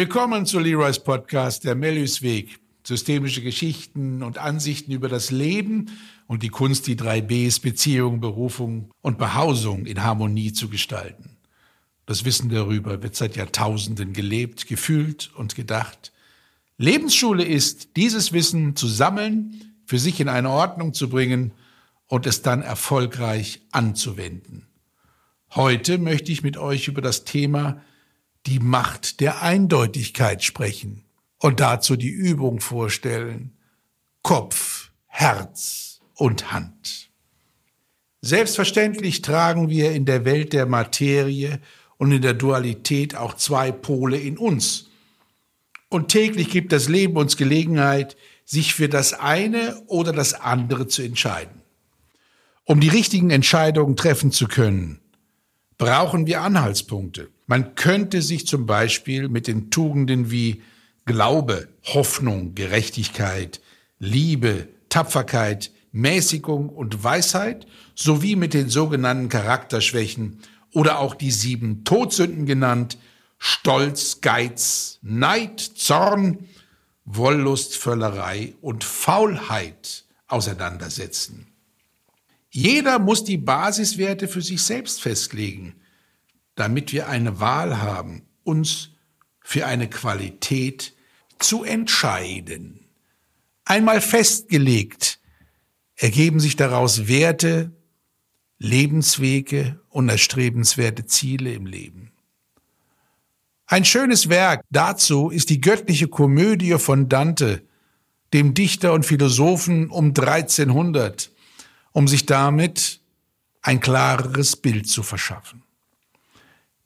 Willkommen zu Leroy's Podcast, der Mellüsweg. Systemische Geschichten und Ansichten über das Leben und die Kunst, die drei Bs, Beziehung, Berufung und Behausung in Harmonie zu gestalten. Das Wissen darüber wird seit Jahrtausenden gelebt, gefühlt und gedacht. Lebensschule ist, dieses Wissen zu sammeln, für sich in eine Ordnung zu bringen und es dann erfolgreich anzuwenden. Heute möchte ich mit euch über das Thema die Macht der Eindeutigkeit sprechen und dazu die Übung vorstellen. Kopf, Herz und Hand. Selbstverständlich tragen wir in der Welt der Materie und in der Dualität auch zwei Pole in uns. Und täglich gibt das Leben uns Gelegenheit, sich für das eine oder das andere zu entscheiden. Um die richtigen Entscheidungen treffen zu können, brauchen wir Anhaltspunkte. Man könnte sich zum Beispiel mit den Tugenden wie Glaube, Hoffnung, Gerechtigkeit, Liebe, Tapferkeit, Mäßigung und Weisheit sowie mit den sogenannten Charakterschwächen oder auch die sieben Todsünden genannt, Stolz, Geiz, Neid, Zorn, Wollust, Völlerei und Faulheit auseinandersetzen. Jeder muss die Basiswerte für sich selbst festlegen, damit wir eine Wahl haben, uns für eine Qualität zu entscheiden. Einmal festgelegt, ergeben sich daraus Werte, Lebenswege und erstrebenswerte Ziele im Leben. Ein schönes Werk dazu ist die göttliche Komödie von Dante, dem Dichter und Philosophen um 1300, um sich damit ein klareres Bild zu verschaffen.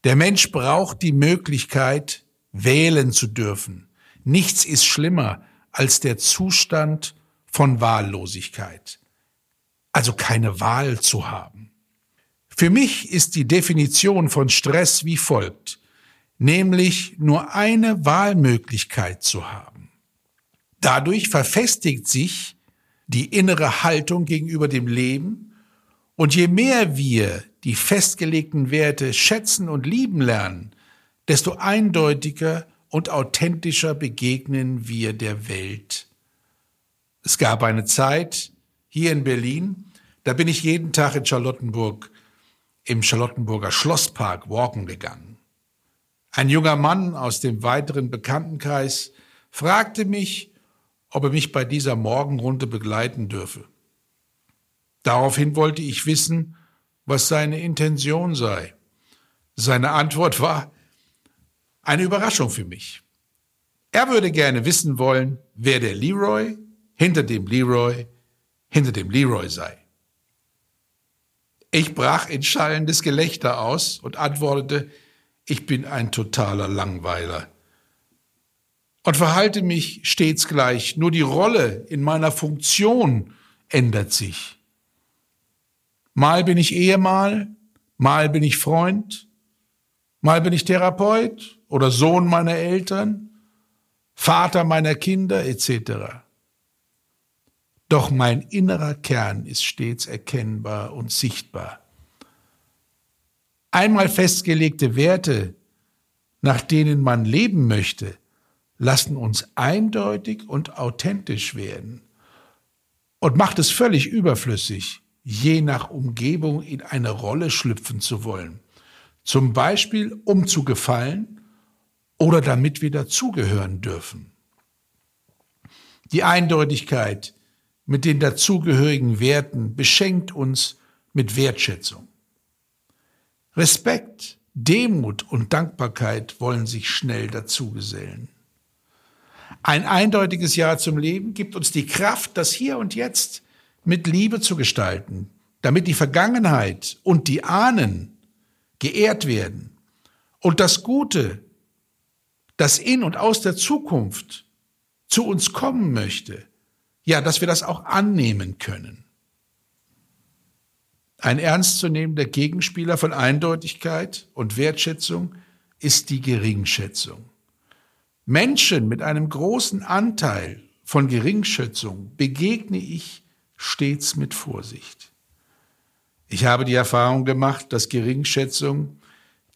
Der Mensch braucht die Möglichkeit, wählen zu dürfen. Nichts ist schlimmer als der Zustand von Wahllosigkeit. Also keine Wahl zu haben. Für mich ist die Definition von Stress wie folgt, nämlich nur eine Wahlmöglichkeit zu haben. Dadurch verfestigt sich die innere Haltung gegenüber dem Leben und je mehr wir die festgelegten Werte schätzen und lieben lernen, desto eindeutiger und authentischer begegnen wir der Welt. Es gab eine Zeit hier in Berlin, da bin ich jeden Tag in Charlottenburg im Charlottenburger Schlosspark walken gegangen. Ein junger Mann aus dem weiteren Bekanntenkreis fragte mich, ob er mich bei dieser Morgenrunde begleiten dürfe. Daraufhin wollte ich wissen, was seine Intention sei. Seine Antwort war eine Überraschung für mich. Er würde gerne wissen wollen, wer der Leroy hinter dem Leroy hinter dem Leroy sei. Ich brach in schallendes Gelächter aus und antwortete, ich bin ein totaler Langweiler und verhalte mich stets gleich, nur die Rolle in meiner Funktion ändert sich. Mal bin ich Ehemann, mal bin ich Freund, mal bin ich Therapeut oder Sohn meiner Eltern, Vater meiner Kinder etc. Doch mein innerer Kern ist stets erkennbar und sichtbar. Einmal festgelegte Werte, nach denen man leben möchte, lassen uns eindeutig und authentisch werden und macht es völlig überflüssig, je nach Umgebung in eine Rolle schlüpfen zu wollen. Zum Beispiel, um zu gefallen oder damit wir dazugehören dürfen. Die Eindeutigkeit mit den dazugehörigen Werten beschenkt uns mit Wertschätzung. Respekt, Demut und Dankbarkeit wollen sich schnell dazugesellen. Ein eindeutiges Ja zum Leben gibt uns die Kraft, das Hier und Jetzt mit Liebe zu gestalten, damit die Vergangenheit und die Ahnen geehrt werden und das Gute, das in und aus der Zukunft zu uns kommen möchte, ja, dass wir das auch annehmen können. Ein ernstzunehmender Gegenspieler von Eindeutigkeit und Wertschätzung ist die Geringschätzung. Menschen mit einem großen Anteil von Geringschätzung begegne ich stets mit Vorsicht. Ich habe die Erfahrung gemacht, dass Geringschätzung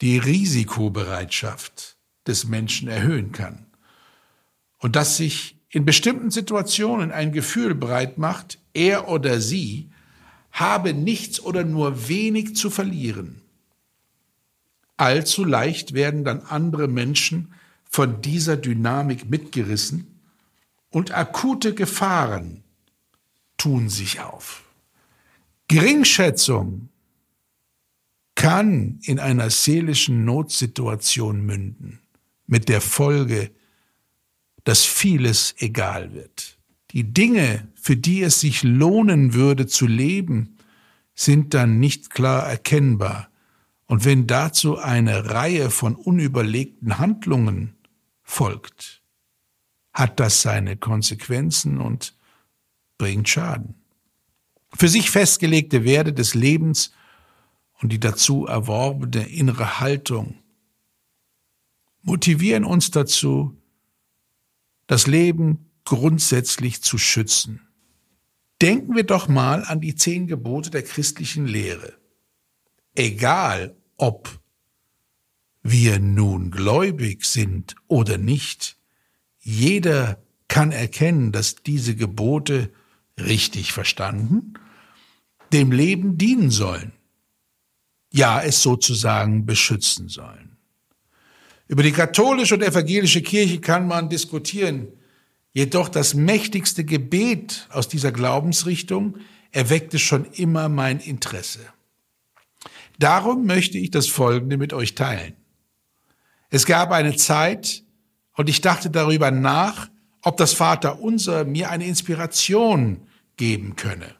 die Risikobereitschaft des Menschen erhöhen kann. Und dass sich in bestimmten Situationen ein Gefühl breit macht, er oder sie habe nichts oder nur wenig zu verlieren. Allzu leicht werden dann andere Menschen von dieser Dynamik mitgerissen und akute Gefahren tun sich auf. Geringschätzung kann in einer seelischen Notsituation münden, mit der Folge, dass vieles egal wird. Die Dinge, für die es sich lohnen würde zu leben, sind dann nicht klar erkennbar. Und wenn dazu eine Reihe von unüberlegten Handlungen folgt, hat das seine Konsequenzen und bringt Schaden. Für sich festgelegte Werte des Lebens und die dazu erworbene innere Haltung motivieren uns dazu, das Leben grundsätzlich zu schützen. Denken wir doch mal an die zehn Gebote der christlichen Lehre. Egal ob wir nun gläubig sind oder nicht, jeder kann erkennen, dass diese Gebote richtig verstanden dem Leben dienen sollen ja es sozusagen beschützen sollen. Über die katholische und evangelische Kirche kann man diskutieren, jedoch das mächtigste Gebet aus dieser Glaubensrichtung erweckte schon immer mein Interesse. Darum möchte ich das Folgende mit euch teilen. Es gab eine Zeit, und ich dachte darüber nach, ob das Vaterunser mir eine Inspiration geben könne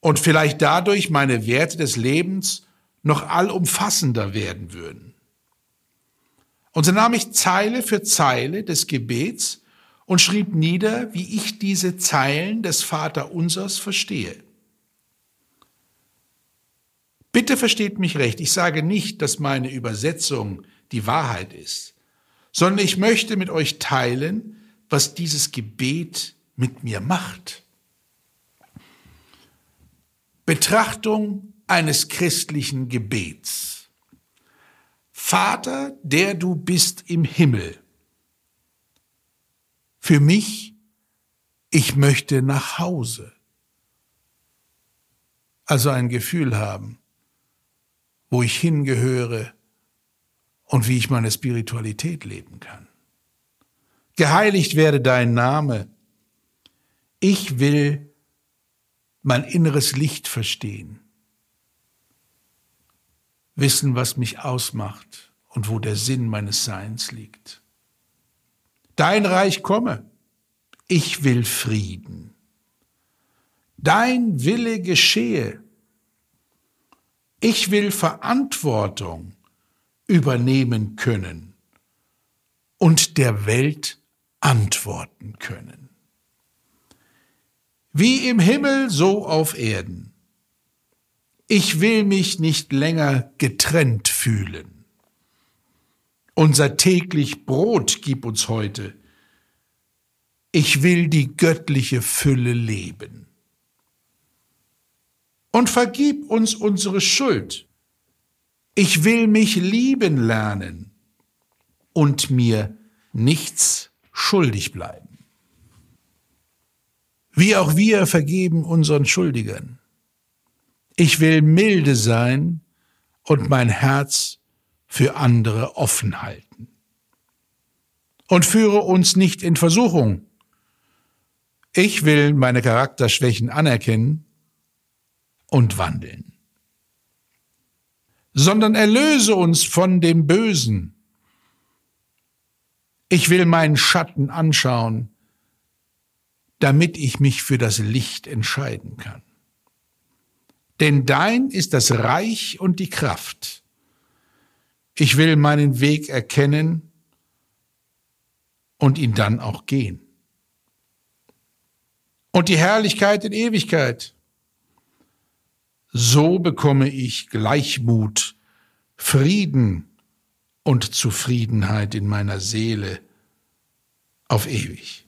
und vielleicht dadurch meine Werte des Lebens noch allumfassender werden würden. Und so nahm ich Zeile für Zeile des Gebets und schrieb nieder, wie ich diese Zeilen des Vaterunsers verstehe. Bitte versteht mich recht, ich sage nicht, dass meine Übersetzung die Wahrheit ist, sondern ich möchte mit euch teilen, was dieses Gebet mit mir macht. Betrachtung eines christlichen Gebets. Vater, der du bist im Himmel. Für mich, ich möchte nach Hause. Also ein Gefühl haben, wo ich hingehöre und wie ich meine Spiritualität leben kann. Geheiligt werde dein Name. Ich will mein inneres Licht verstehen wissen, was mich ausmacht und wo der Sinn meines Seins liegt. Dein Reich komme, ich will Frieden. Dein Wille geschehe. Ich will Verantwortung übernehmen können und der Welt antworten können. Wie im Himmel, so auf Erden. Ich will mich nicht länger getrennt fühlen. Unser täglich Brot gib uns heute. Ich will die göttliche Fülle leben. Und vergib uns unsere Schuld. Ich will mich lieben lernen und mir nichts schuldig bleiben. Wie auch wir vergeben unseren Schuldigern. Ich will milde sein und mein Herz für andere offen halten. Und führe uns nicht in Versuchung. Ich will meine Charakterschwächen anerkennen und wandeln. Sondern erlöse uns von dem Bösen. Ich will meinen Schatten anschauen, damit ich mich für das Licht entscheiden kann. Denn dein ist das Reich und die Kraft. Ich will meinen Weg erkennen und ihn dann auch gehen. Und die Herrlichkeit in Ewigkeit. So bekomme ich Gleichmut, Frieden und Zufriedenheit in meiner Seele auf ewig.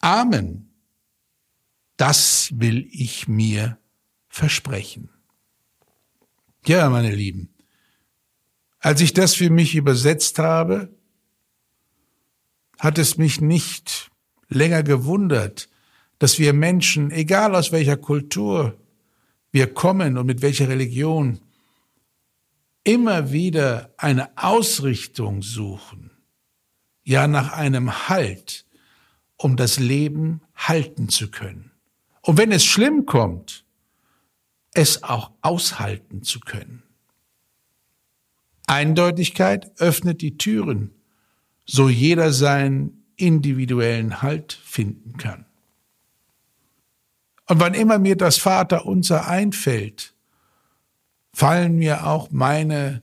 Amen. Das will ich mir versprechen. Ja, meine Lieben, Als ich das für mich übersetzt habe, hat es mich nicht länger gewundert, dass wir Menschen, egal aus welcher Kultur wir kommen und mit welcher Religion, immer wieder eine Ausrichtung suchen, ja nach einem Halt, um das Leben halten zu können. Und wenn es schlimm kommt, es auch aushalten zu können. Eindeutigkeit öffnet die Türen, so jeder seinen individuellen Halt finden kann. Und wann immer mir das Vaterunser einfällt, fallen mir auch meine,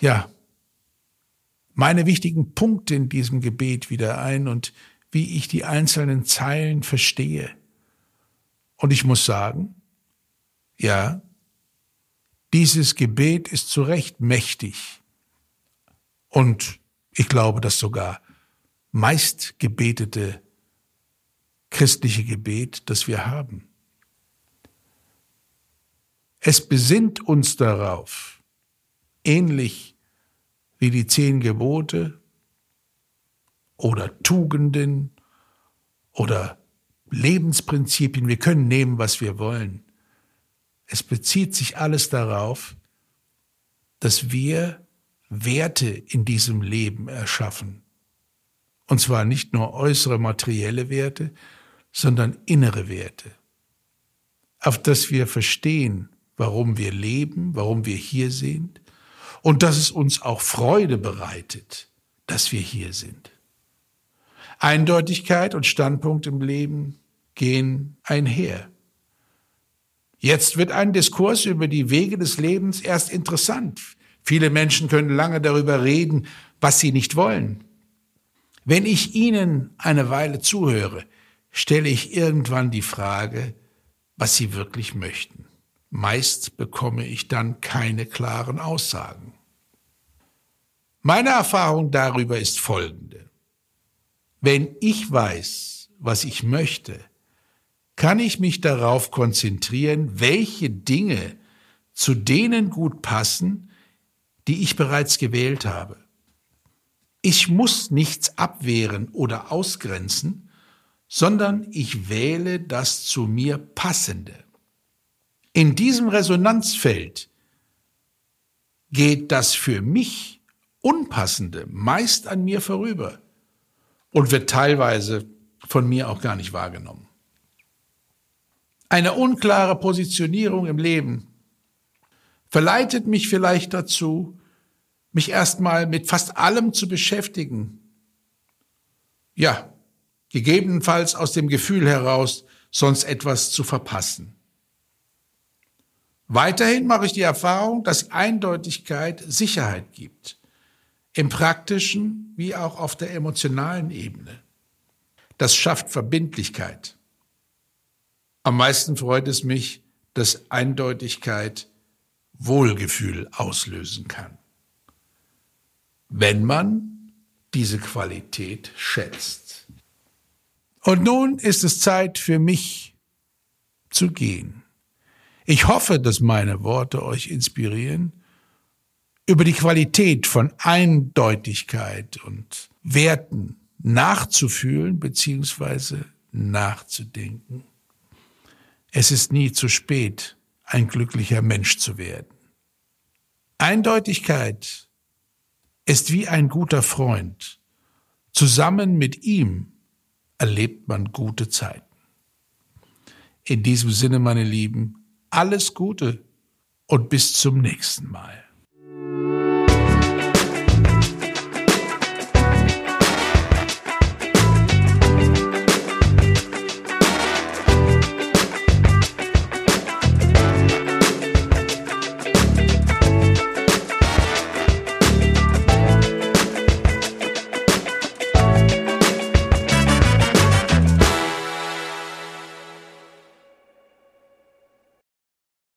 ja, meine wichtigen Punkte in diesem Gebet wieder ein und wie ich die einzelnen Zeilen verstehe. Und ich muss sagen, ja, dieses Gebet ist zu Recht mächtig. Und ich glaube, das sogar meist gebetete christliche Gebet, das wir haben. Es besinnt uns darauf, ähnlich wie die zehn Gebote oder Tugenden oder Lebensprinzipien. Wir können nehmen, was wir wollen. Es bezieht sich alles darauf, dass wir Werte in diesem Leben erschaffen. Und zwar nicht nur äußere materielle Werte, sondern innere Werte, auf dass wir verstehen, warum wir leben, warum wir hier sind und dass es uns auch Freude bereitet, dass wir hier sind. Eindeutigkeit und Standpunkt im Leben gehen einher. Jetzt wird ein Diskurs über die Wege des Lebens erst interessant. Viele Menschen können lange darüber reden, was sie nicht wollen. Wenn ich Ihnen eine Weile zuhöre, stelle ich irgendwann die Frage, was Sie wirklich möchten. Meist bekomme ich dann keine klaren Aussagen. Meine Erfahrung darüber ist folgende. Wenn ich weiß, was ich möchte, kann ich mich darauf konzentrieren, welche Dinge zu denen gut passen, die ich bereits gewählt habe. Ich muss nichts abwehren oder ausgrenzen, sondern ich wähle das zu mir passende. In diesem Resonanzfeld geht das für mich Unpassende meist an mir vorüber und wird teilweise von mir auch gar nicht wahrgenommen. Eine unklare Positionierung im Leben verleitet mich vielleicht dazu, mich erstmal mit fast allem zu beschäftigen. Ja, gegebenenfalls aus dem Gefühl heraus, sonst etwas zu verpassen. Weiterhin mache ich die Erfahrung, dass Eindeutigkeit Sicherheit gibt, im praktischen wie auch auf der emotionalen Ebene. Das schafft Verbindlichkeit. Am meisten freut es mich, dass Eindeutigkeit Wohlgefühl auslösen kann. Wenn man diese Qualität schätzt. Und nun ist es Zeit für mich zu gehen. Ich hoffe, dass meine Worte euch inspirieren, über die Qualität von Eindeutigkeit und Werten nachzufühlen bzw. nachzudenken. Es ist nie zu spät, ein glücklicher Mensch zu werden. Eindeutigkeit ist wie ein guter Freund. Zusammen mit ihm erlebt man gute Zeiten. In diesem Sinne, meine Lieben, alles Gute und bis zum nächsten Mal.